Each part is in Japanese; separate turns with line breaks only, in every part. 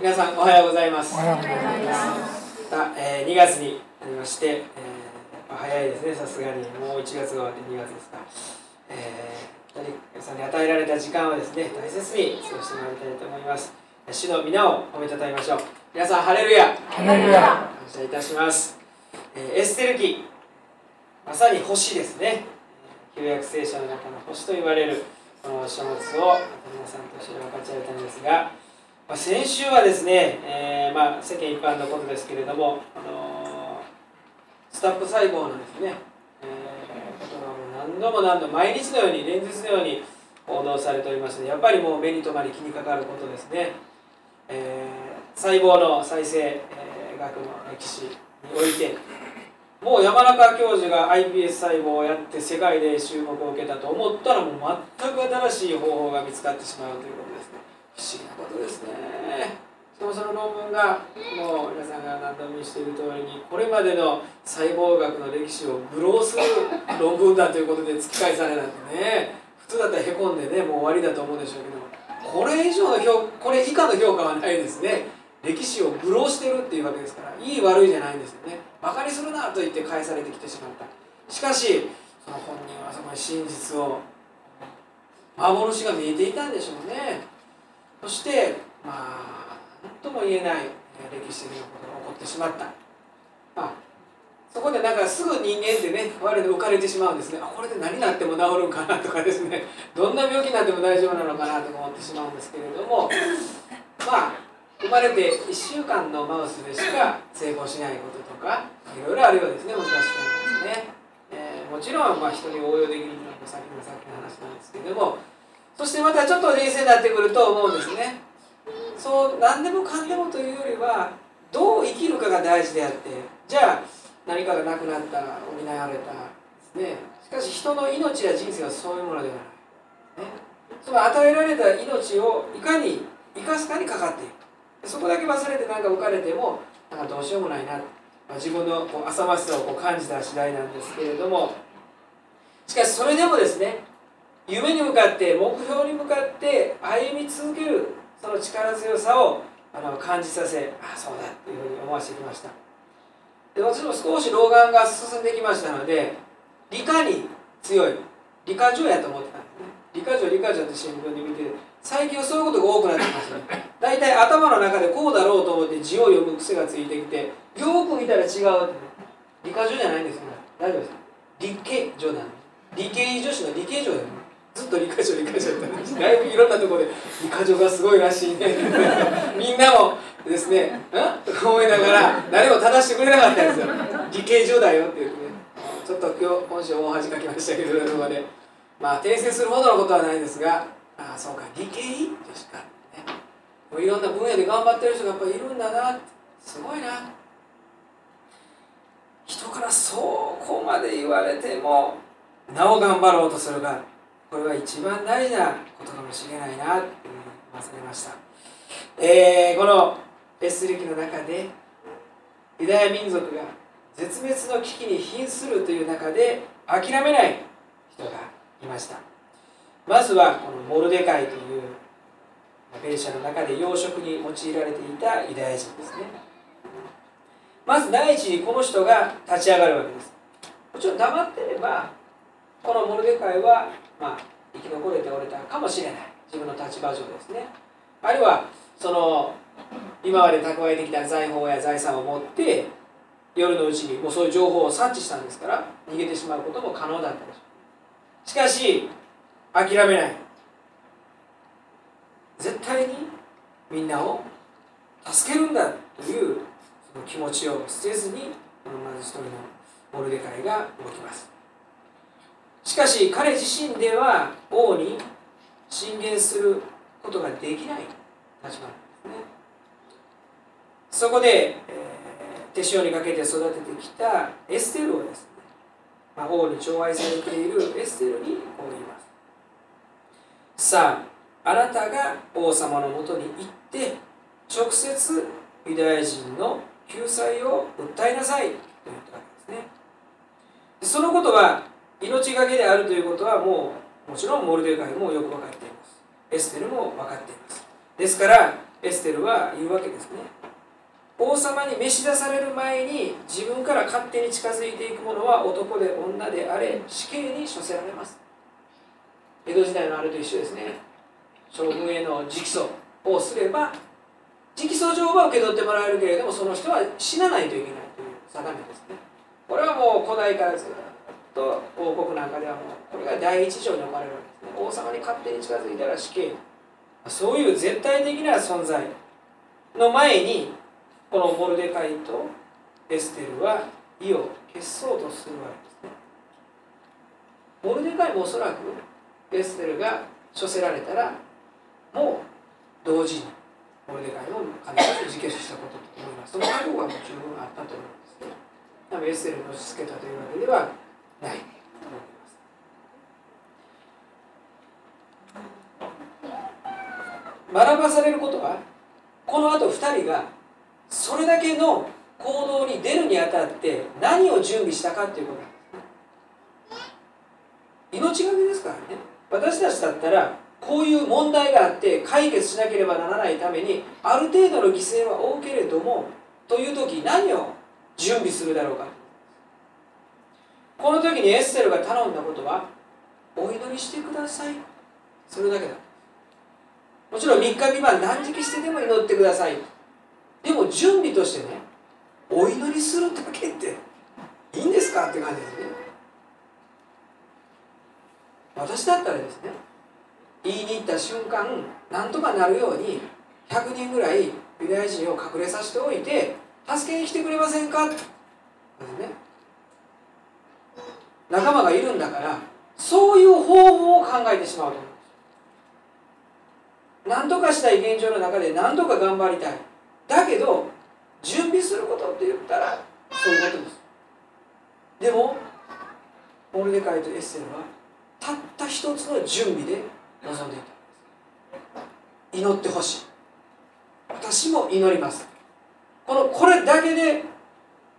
皆さんおはようございます。
おはようございます。
さあ、えー、2月になりまして、えー、早いですね。さすがに。もう1月が終わって2月ですか、えー、皆さんに与えられた時間をですね大切に過ごしてもらいたいと思います。主の皆を褒めたたえましょう。皆さんハレルヤ。
ハレルヤ。
感謝いたします、えーエステル記まさに星ですね。えー旧約聖書の中の星と言われるこの書物を皆さんと一緒に分かち合えたんですが、まあ、先週はですね、えーまあ、世間一般のことですけれども、あのスタップ細胞のですね、えーことが何度も何度も毎日のように連日のように報道されておりますのでやっぱりもう目に留まり気にかかることですね、えー細胞の再生、えー学の歴史においてもう山中教授が iPS 細胞をやって世界で注目を受けたと思ったらもう全く新しい方法が見つかってしまうということですね。不思議なことですね。しかもその論文がもう皆さんが何度も見している通りにこれまでの細胞学の歴史を愚弄する論文だということで突き返されなんてね。普通だったらへこんでねもう終わりだと思うんでしょうけどこれ以上の評これ以下の評価はないですね。歴史を愚弄してるっていうわけですからいい悪いじゃないんですよね。バカにするなと言って返されてきてしまった。しかしその本人はそこに真実を幻が見えていたんでしょうね。そしてまあ何とも言えない歴史的なことが起こってしまった。まあそこでなんかすぐ人間ってね我で浮かれてしまうんですね。あこれで何になっても治るんかなとかですね。どんな病気になっても大丈夫なのかなとか思ってしまうんですけれども。まあ生まれて1週間のマウスでしか成功しないこととかいろいろあるようですね。難しくなですね、えーもちろんまあ人に応用できるのはさっきのさっきの話なんですけれども。そしてまたちょっと冷静になってくると思うんですね。そう何でもかんでもというよりはどう生きるかが大事であってじゃあ何かがなくなった補われたねしかし人の命や人生はそういうものではない、ね、その与えられた命をいかに生かすかにかかっている。そこだけ忘れてなんか浮かれてもなんかどうしようもないな、まあ、自分のこう浅ましさをこう感じた次第なんですけれども。しかしそれでもですね夢に向かって目標に向かって歩み続けるその力強さをあの感じさせああそうだというふうに思わせてきました。で私も少し老眼が進んできましたので理科に強い理科女やと思ってたんですね。理科女理科女って新聞で見て最近はそういうことが多くなってきましたね。大体頭の中でこうだろうと思って字を読む癖がついてきてよく見たら違うってね。理科女じゃないんですよ大丈夫です。理系女なんです理系女子の理系女だよねずっと理科女理科女ってだいぶいろんなところで理科女がすごいらしいね。みんなもですね「ん?」とか思いながら誰も正してくれなかったんですよ。理系女だよって言ってね。ちょっと今日今週大恥かきましたけどそこで。まあ訂正するほどのことはないですがああそうか理系女子か、ね、もういろんな分野で頑張ってる人がやっぱりいるんだなすごいな。人からそうこまで言われてもなお頑張ろうとするがこれは一番大事なことかもしれないなって忘れました、えーこのエステル記の中でユダヤ民族が絶滅の危機に瀕するという中で諦めない人がいました。まずはこのモルデカイというペルシャの中で養殖に用いられていたユダヤ人ですね。まず第一にこの人が立ち上がるわけです。もちろん黙ってればこのモルデカイは、まあ、生き残れておれたかもしれない。自分の立場上ですね。あるいはその今まで蓄えてきた財宝や財産を持って夜のうちにもうそういう情報を察知したんですから逃げてしまうことも可能だったでしょう。しかし諦めない。絶対にみんなを助けるんだというその気持ちを捨てずにこのまず一人のモルデカイが動きます。しかし彼自身では王に進言することができない立場なんですね。そこで、えー手塩にかけて育ててきたエステルをですね、まあ、王に寵愛されているエステルにこう言います。さああなたが王様のもとに行って直接ユダヤ人の救済を訴えなさいと言ったわけですね。そのことは命がけであるということはもうもちろんモルデカイもよく分かっています。エステルも分かっています。ですからエステルは言うわけですね。王様に召し出される前に自分から勝手に近づいていく者は男で女であれ死刑に処せられます。江戸時代のあれと一緒ですね。将軍への直訴をすれば直訴状は受け取ってもらえるけれどもその人は死なないといけないという定めですね。これはもう古代からずっと王国なんかではもうこれが第一条に置かれるわけですね。王様に勝手に近づいたら死刑。そういう絶対的な存在の前にこのモルデカイとエステルは意を消そうとするわけですね。モルデカイもおそらくエステルが処せられたらもう同時にモルデカイも必ず自決したことと思います。その覚悟はもう十分あったと思うんですね。エステルに押し付けたというわけではない。と思います学ばされることはこのあと2人がそれだけの行動に出るにあたって何を準備したかっていうこと命がけですからね。私たちだったらこういう問題があって解決しなければならないためにある程度の犠牲は負うけれどもという時何を準備するだろうか。この時にエッセルが頼んだことはお祈りしてください。それだけだ。もちろん3日未満断食してでも祈ってください。でも準備としてねお祈りするだけっていいんですかって感じですね。私だったらですね言いに行った瞬間なんとかなるように100人ぐらいユダヤ人を隠れさせておいて助けに来てくれませんか？ってね。仲間がいるんだからそういう方法を考えてしまうと。何とかしたい現状の中で何とか頑張りたい。だけど準備することって言ったらそういうことです。でもモルデカイとエッセルはたった一つの準備で臨んでいた。祈ってほしい。私も祈ります。このこれだけで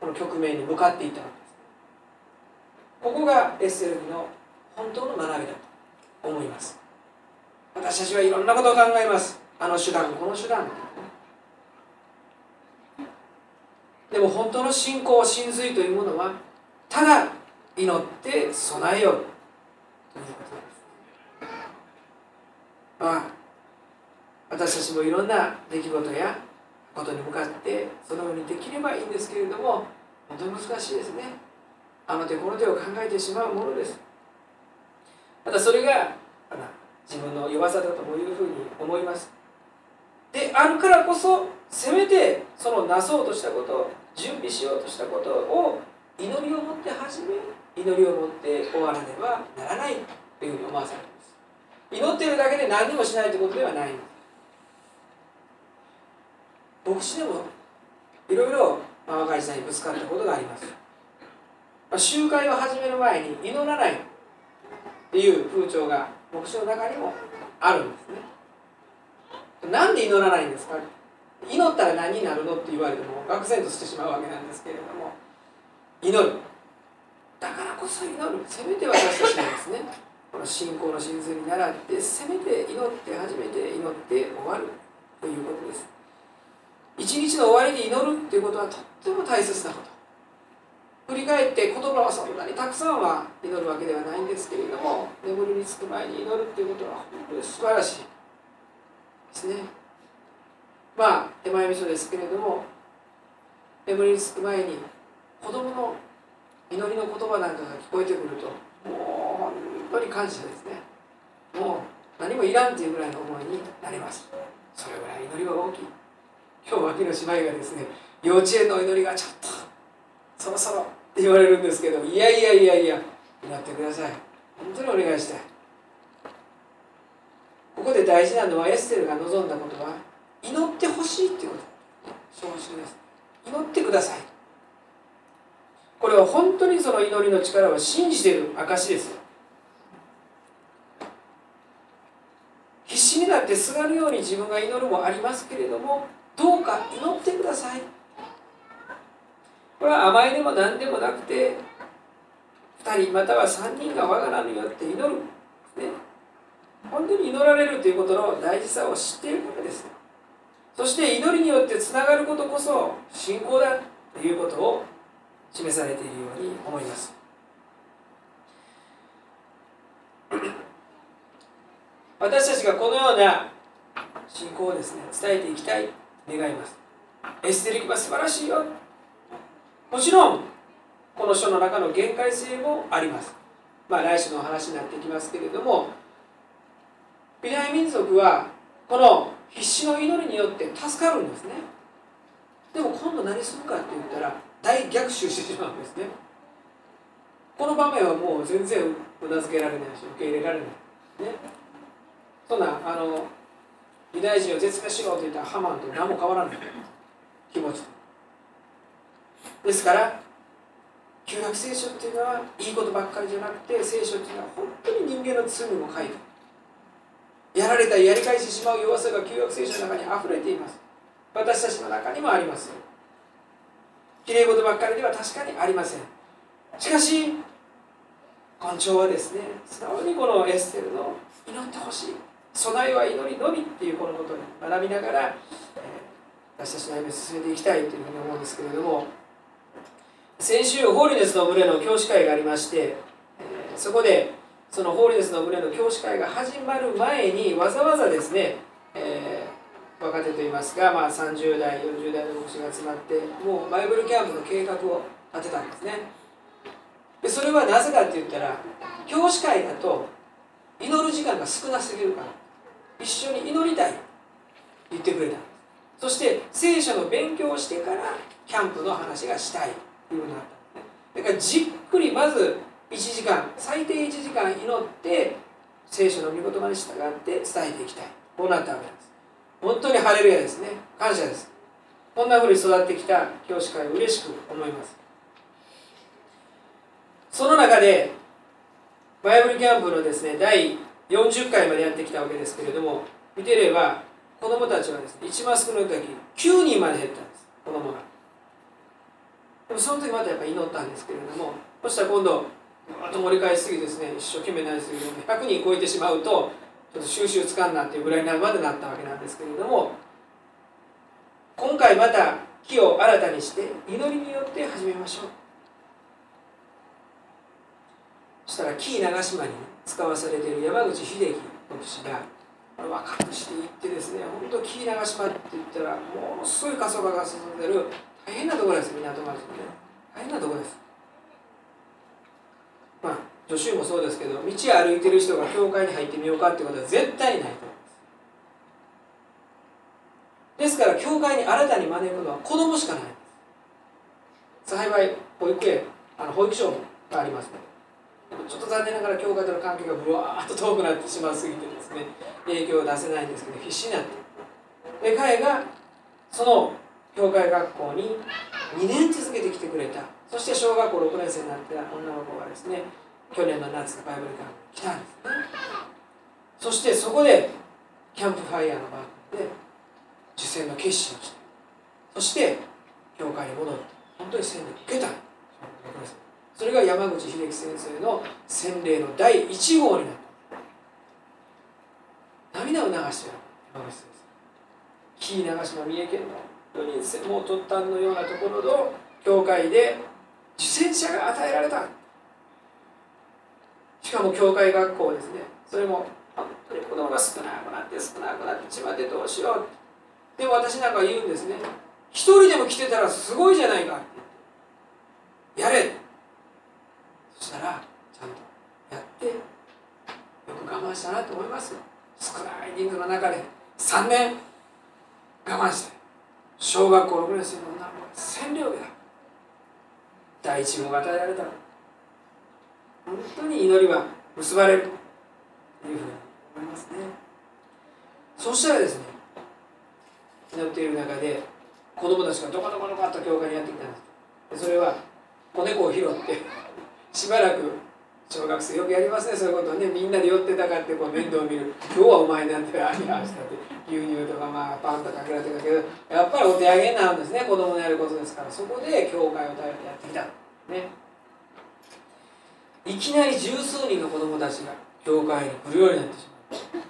この局面に向かっていたわけですここがエッセルの本当の学びだと思います。私たちはいろんなことを考えます。あの手段この手段。でも本当の信仰真髄というものはただ祈って備えようということです。まあ私たちもいろんな出来事やことに向かってそのようにできればいいんですけれども本当に難しいですね。あの手この手を考えてしまうものです。またそれが自分の弱さだというふうに思います。であるからこそせめてそのなそうとしたこと準備しようとしたことを祈りを持って始め祈りを持って終わらねばならないというふうに思わされます。祈っているだけで何もしないということではない。牧師でもいろいろ若い時代にぶつかったことがあります、ま、集会を始める前に祈らないっていう風潮が牧師の中にもあるんですね。なんで祈らないんですか？祈ったら何になるのって言われても愕然としてしまうわけなんですけれども。祈る。だからこそ祈る。せめて私たちはですね。この信仰の真髄に倣ってせめて祈って初めて祈って終わるということです。一日の終わりに祈るっていうことはとっても大切なこと。振り返って言葉はそんなにたくさんは祈るわけではないんですけれども眠りにつく前に祈るっていうことは本当に素晴らしいですね。まあ手前味噌ですけれども眠りにつく前に子供の祈りの言葉なんかが聞こえてくるともう本当に感謝ですね。もう何もいらんっていうぐらいの思いになります。それぐらい祈りは大きい。今日脇の姉妹がですね幼稚園の祈りがちょっとそろそろって言われるんですけどいやいやいやいや祈ってください。本当にお願いしたい。ここで大事なのはエステルが望んだことは祈ってほしいっていうこと。正直です。祈ってください。これは本当にその祈りの力を信じている証ですよ。必死になってすがるように自分が祈るもありますけれどもどうか祈ってください。これは甘いでも何でもなくて2人または3人が我が名によって祈る、ね、本当に祈られるということの大事さを知っているからです。そして祈りによってつながることこそ信仰だということを示されているように思います。私たちがこのような信仰をですね伝えていきたい。願います。エステル記は素晴らしいよ。もちろんこの書の中の限界性もあります。まあ来週のお話になってきますけれども美大民族はこの必死の祈りによって助かるんですね。でも今度何するかって言ったら大逆襲してしまうんですね。この場面はもう全然うなずけられないし受け入れられないね。そんなあのユダヤ人を絶滅しろと言ったハマンと何も変わらない。気持ち。ですから旧約聖書っていうのはいいことばっかりじゃなくて聖書っていうのは本当に人間の罪も書いてやられたりやり返してしまう弱さが旧約聖書の中にあふれています。私たちの中にもありますきれい事ばっかりでは確かにありません。しかし根性はですね素直にこのエステルの祈ってほしい。備えは祈りのみっていうこのことに学びながら、えー、私たちの歩みを進めていきたいというふうに思うんですけれども先週ホーリネスの群れの教師会がありまして、え、そこでそのホーリネスの群れの教師会が始まる前にわざわざですね、えー、若手といいますか、まあ、30代40代の牧師が集まってもうバイブルキャンプの計画を立てたんですね。でそれはなぜかって言ったら教師会だと祈る時間が少なすぎるから一緒に祈りたい言ってくれた。そして聖書の勉強をしてからキャンプの話がしたい。いうふうになったんですねだからじっくりまず1時間最低1時間祈って聖書の御言葉に従って伝えていきたい。こうなったわけです。本当にハレルヤですね。感謝です。こんなふうに育ってきた教師会を嬉しく思います。その中でバイブルキャンプのですね第40回までやってきたわけですけれども見てれば子供たちはですね一番少ない時9人まで減ったんです。子供が。でもその時またやっぱ祈ったんですけれどもそしたら今度あと盛り返しすぎですね一生懸命なりすぎて100人超えてしまうとちょっと収集つかんなっていうぐらいになるまでなったわけなんですけれども今回また木を新たにして祈りによって始めましょう。そしたら紀伊長島に使わされている山口秀樹牧師が若くして行ってですね本当紀伊長島って言ったらものすごい過疎化が進んでる大変なところです港町のね。大変なところです。まあ助手もそうですけど道歩いてる人が教会に入ってみようかってことは絶対ないと思います。ですから教会に新たに招くのは子供しかない。です幸い保育園あの保育所がありますのでちょっと残念ながら教会との関係がぶわーっと遠くなってしまいすぎてですね影響を出せないんですけど必死になって。で彼がその教会学校に2年続けてきてくれた。そして小学校6年生になった女の子がですね去年の夏バイブルキャンプに来たんですね。そしてそこでキャンプファイヤーの場で受選の決心をしてそして教会に戻って本当に洗礼を受けた。それが山口秀樹先生の洗礼の第1号になった。涙を流してる。山口先生紀伊長島三重県の4人専門突端のようなところの教会で受選者が与えられた。しかも教会学校ですね。それも本当に子供が少なくなって少なくなってちまってどうしようでも私なんか言うんですね。一人でも来てたらすごいじゃないかやれ。そしたらちゃんとやってよく我慢したなと思いますよ。少ない人数の中で3年我慢して。小学校6年生の女の子が占領だ第一号が与えられた本当に祈りは結ばれるというふうに思いますね。そしたらですね祈っている中で子供たちがどこどこどこっと教会にやってきたんです。それは子猫を拾ってしばらく小学生よくやりますねそういうことね。みんなで寄ってたかってこう面倒を見る。今日はお前なんてありましたって牛乳とかまあパンとかかけられてたけどやっぱりお手上げになるんですね子供のやることですから。そこで教会を頼ってやってきたね。いきなり十数人の子供たちが教会に来るようになってしまう。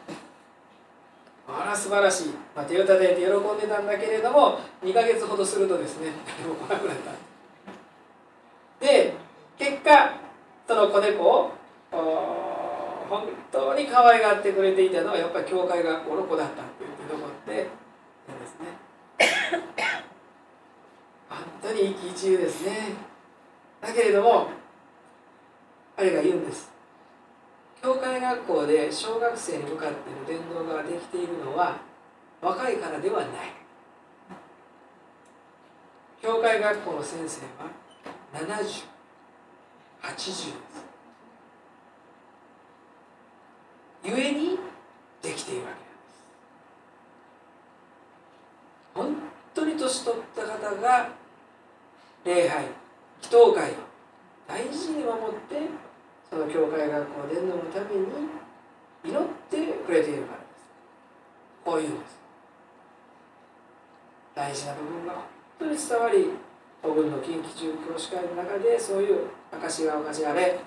あら素晴らしい、まあ、手をたたいて喜んでたんだけれども2ヶ月ほどするとですね誰 も来なくなった。の子猫を本当に可愛がってくれていたのはやっぱり教会がこの子だったって言うて残ってですね。本当にですね。だけれども彼が言うんです。教会学校で小学生に向かっての伝道ができているのは若いからではない。教会学校の先生は70 80ゆえにできているわけなんです本当に年取った方が礼拝祈祷会を大事に守ってその教会学校伝道のために祈ってくれているからです。こういうんです。大事な部分が本当に伝わり古軍の近畿中教師会の中でそういう証が証あれ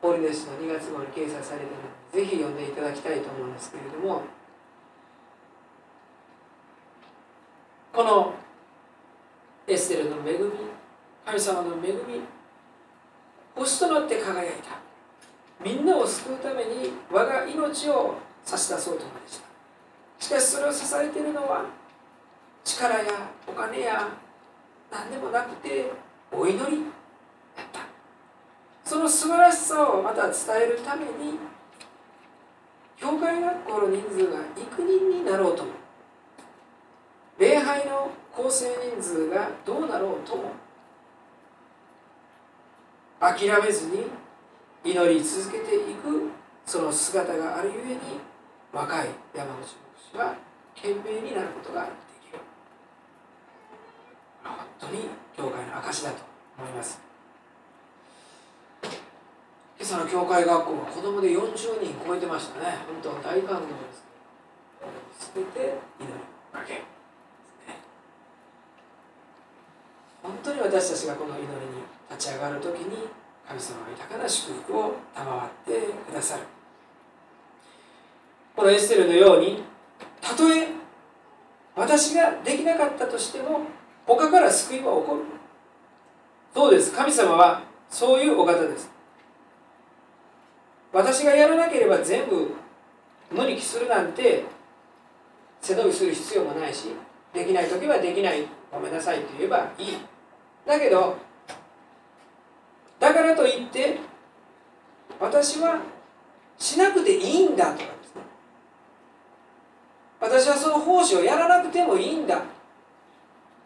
ホーリネスの2月号に掲載されているのでぜひ読んでいただきたいと思うんですけれどもこのエステルの恵み神様の恵み星となって輝いた。みんなを救うために我が命を差し出そうとまでした。しかしそれを支えているのは力やお金や何でもなくてお祈り。その素晴らしさをまた伝えるために教会学校の人数が幾人になろうとも礼拝の構成人数がどうなろうとも諦めずに祈り続けていくその姿があるゆえに若い山口牧師は懸命になることができる。本当に教会の証だと思います。朝の教会学校は子供で40人超えてましたね。本当大感動です。全て祈りをかけ本当に私たちがこの祈りに立ち上がる時に神様が豊かな祝福を賜ってくださる。このエステルのようにたとえ私ができなかったとしても他から救いは起こる。そうです？神様はそういうお方です。私がやらなければ全部無理するなんて背伸びする必要もないしできない時はできないごめんなさいと言えばいい。だけどだからといって私はしなくていいんだとかですね。私はその奉仕をやらなくてもいいんだ。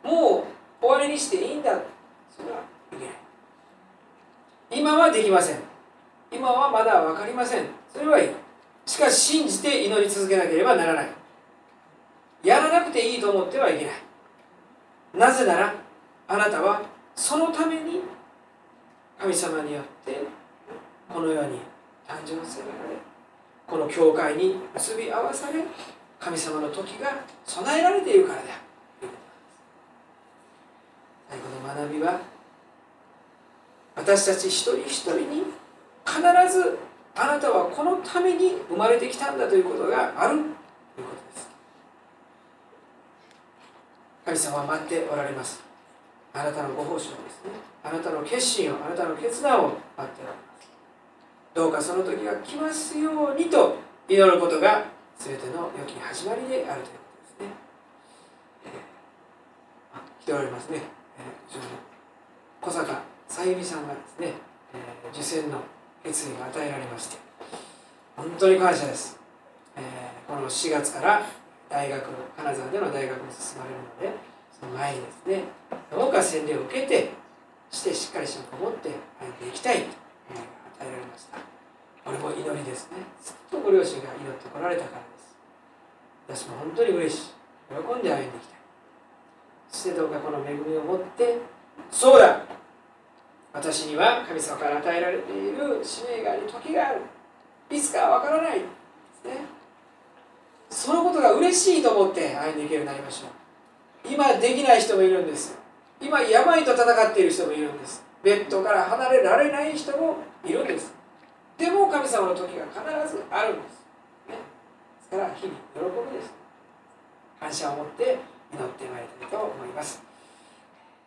もう終わりにしていいんだ。それはいけない。今はできません。今はまだ分かりません。それはいい。しかし信じて祈り続けなければならない。やらなくていいと思ってはいけない。なぜならあなたはそのために神様によってこの世に誕生せられこの教会に結び合わされ神様の時が備えられているからだ。最後の学びは私たち一人一人に必ずあなたはこのために生まれてきたんだということがある。ということです神様は待っておられます。あなたのご奉仕をですね。あなたの決心をあなたの決断を待っておられます。どうかその時が来ますようにと祈ることが全ての良き始まりであるということですね、来ておられますね、小坂さゆみさんがですね、えー、受選の決意が与えられまして。本当に感謝です、えー、この4月から大学金沢での大学に進まれるのでその前にですねどうか洗礼を受けてしてしっかり信仰を持って歩んでいきたいと、えー、与えられました。これも祈りですね。ずっとご両親が祈ってこられたからです。私も本当に嬉しい。喜んで歩んでいきたい。そしてどうかこの恵みを持ってそうだ私には神様から与えられている使命があり時がある。いつかは分からないですね。そのことが嬉しいと思って歩んでいけるようになりましょう。今できない人もいるんです。今病と戦っている人もいるんです。ベッドから離れられない人もいるんです。でも神様の時が必ずあるんです、ね、ですから日々喜びです。感謝を持って祈ってまいりたいと思います。